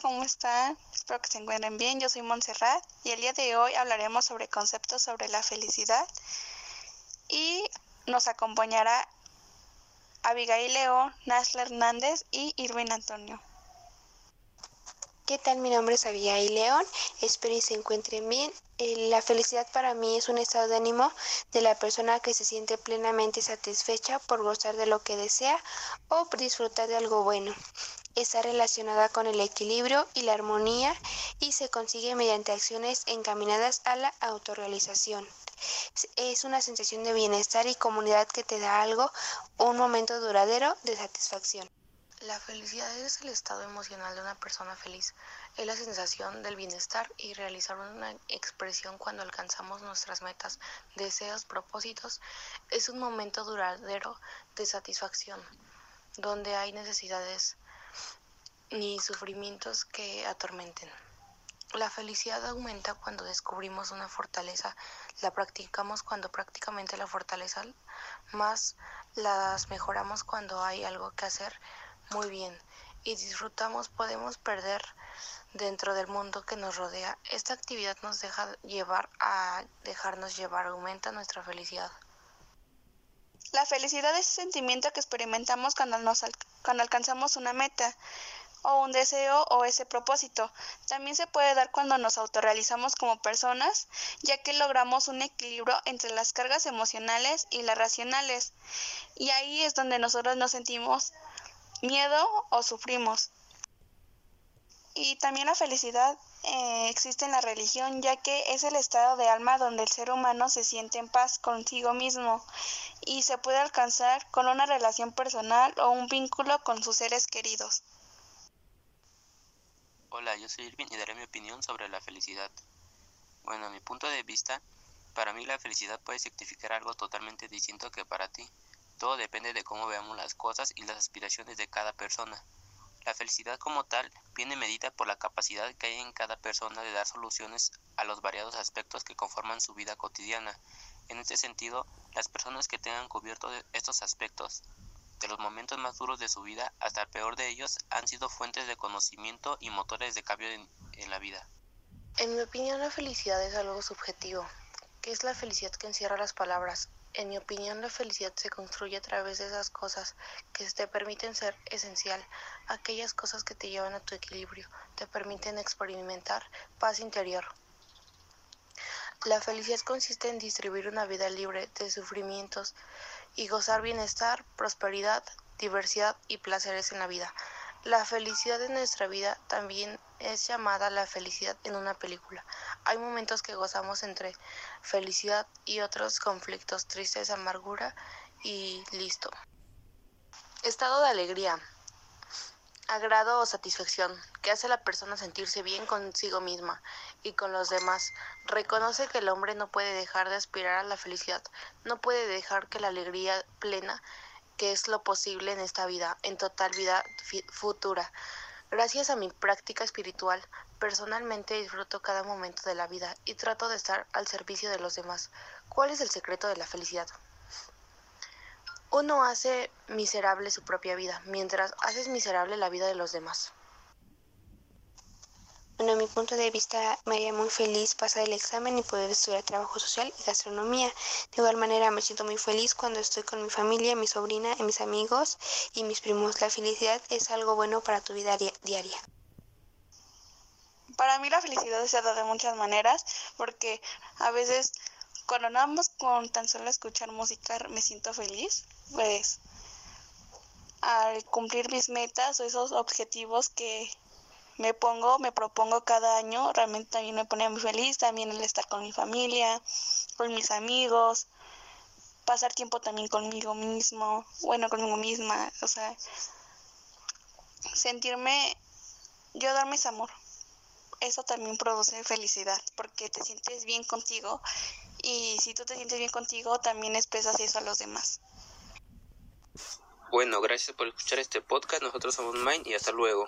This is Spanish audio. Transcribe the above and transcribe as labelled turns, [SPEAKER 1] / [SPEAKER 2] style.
[SPEAKER 1] ¿cómo están? Espero que se encuentren bien. Yo soy Montserrat y el día de hoy hablaremos sobre conceptos sobre la felicidad y nos acompañará Abigail León, Nasla Hernández y Irvin Antonio.
[SPEAKER 2] ¿Qué tal? Mi nombre es Abigail León. Espero que se encuentren bien. Eh, la felicidad para mí es un estado de ánimo de la persona que se siente plenamente satisfecha por gozar de lo que desea o por disfrutar de algo bueno. Está relacionada con el equilibrio y la armonía y se consigue mediante acciones encaminadas a la autorrealización. Es una sensación de bienestar y comunidad que te da algo, un momento duradero de satisfacción.
[SPEAKER 3] La felicidad es el estado emocional de una persona feliz. Es la sensación del bienestar y realizar una expresión cuando alcanzamos nuestras metas, deseos, propósitos. Es un momento duradero de satisfacción, donde hay necesidades ni sufrimientos que atormenten. La felicidad aumenta cuando descubrimos una fortaleza, la practicamos cuando prácticamente la fortaleza más las mejoramos cuando hay algo que hacer muy bien y disfrutamos podemos perder dentro del mundo que nos rodea. Esta actividad nos deja llevar a dejarnos llevar, aumenta nuestra felicidad.
[SPEAKER 1] La felicidad es ese sentimiento que experimentamos cuando, nos cuando alcanzamos una meta o un deseo o ese propósito. También se puede dar cuando nos autorrealizamos como personas, ya que logramos un equilibrio entre las cargas emocionales y las racionales. Y ahí es donde nosotros nos sentimos miedo o sufrimos. Y también la felicidad eh, existe en la religión, ya que es el estado de alma donde el ser humano se siente en paz consigo mismo y se puede alcanzar con una relación personal o un vínculo con sus seres queridos.
[SPEAKER 4] Hola, yo soy Irvin y daré mi opinión sobre la felicidad. Bueno, a mi punto de vista, para mí la felicidad puede significar algo totalmente distinto que para ti. Todo depende de cómo veamos las cosas y las aspiraciones de cada persona. La felicidad como tal viene medida por la capacidad que hay en cada persona de dar soluciones a los variados aspectos que conforman su vida cotidiana. En este sentido, las personas que tengan cubierto estos aspectos, de los momentos más duros de su vida hasta el peor de ellos, han sido fuentes de conocimiento y motores de cambio en, la vida.
[SPEAKER 3] En mi opinión, la felicidad es algo subjetivo. ¿Qué es la felicidad que encierra las palabras? En mi opinión, la felicidad se construye a través de esas cosas que te permiten ser esencial, aquellas cosas que te llevan a tu equilibrio, te permiten experimentar paz interior. La felicidad consiste en distribuir una vida libre de sufrimientos y gozar bienestar, prosperidad, diversidad y placeres en la vida. La felicidad de nuestra vida también es llamada la felicidad en una película. Hay momentos que gozamos entre felicidad y otros conflictos, tristeza, amargura y listo. Estado de alegría, agrado o satisfacción, que hace a la persona sentirse bien consigo misma y con los demás. Reconoce que el hombre no puede dejar de aspirar a la felicidad, no puede dejar que la alegría plena que es lo posible en esta vida, en total vida futura. Gracias a mi práctica espiritual, personalmente disfruto cada momento de la vida y trato de estar al servicio de los demás. ¿Cuál es el secreto de la felicidad? Uno hace miserable su propia vida, mientras haces miserable la vida de los demás.
[SPEAKER 2] Bueno, a mi punto de vista me haría muy feliz pasar el examen y poder estudiar trabajo social y gastronomía. De igual manera me siento muy feliz cuando estoy con mi familia, mi sobrina, mis amigos y mis primos. La felicidad es algo bueno para tu vida diaria.
[SPEAKER 1] Para mí la felicidad se da de muchas maneras porque a veces cuando andamos con tan solo escuchar música me siento feliz, pues al cumplir mis metas o esos objetivos que me pongo, me propongo cada año, realmente también me pone muy feliz, también el estar con mi familia, con mis amigos, pasar tiempo también conmigo mismo, bueno, conmigo misma, o sea, sentirme, yo darme ese amor. Eso también produce felicidad, porque te sientes bien contigo y si tú te sientes bien contigo, también expresas eso a los demás.
[SPEAKER 4] Bueno, gracias por escuchar este podcast. Nosotros somos Mind y hasta luego.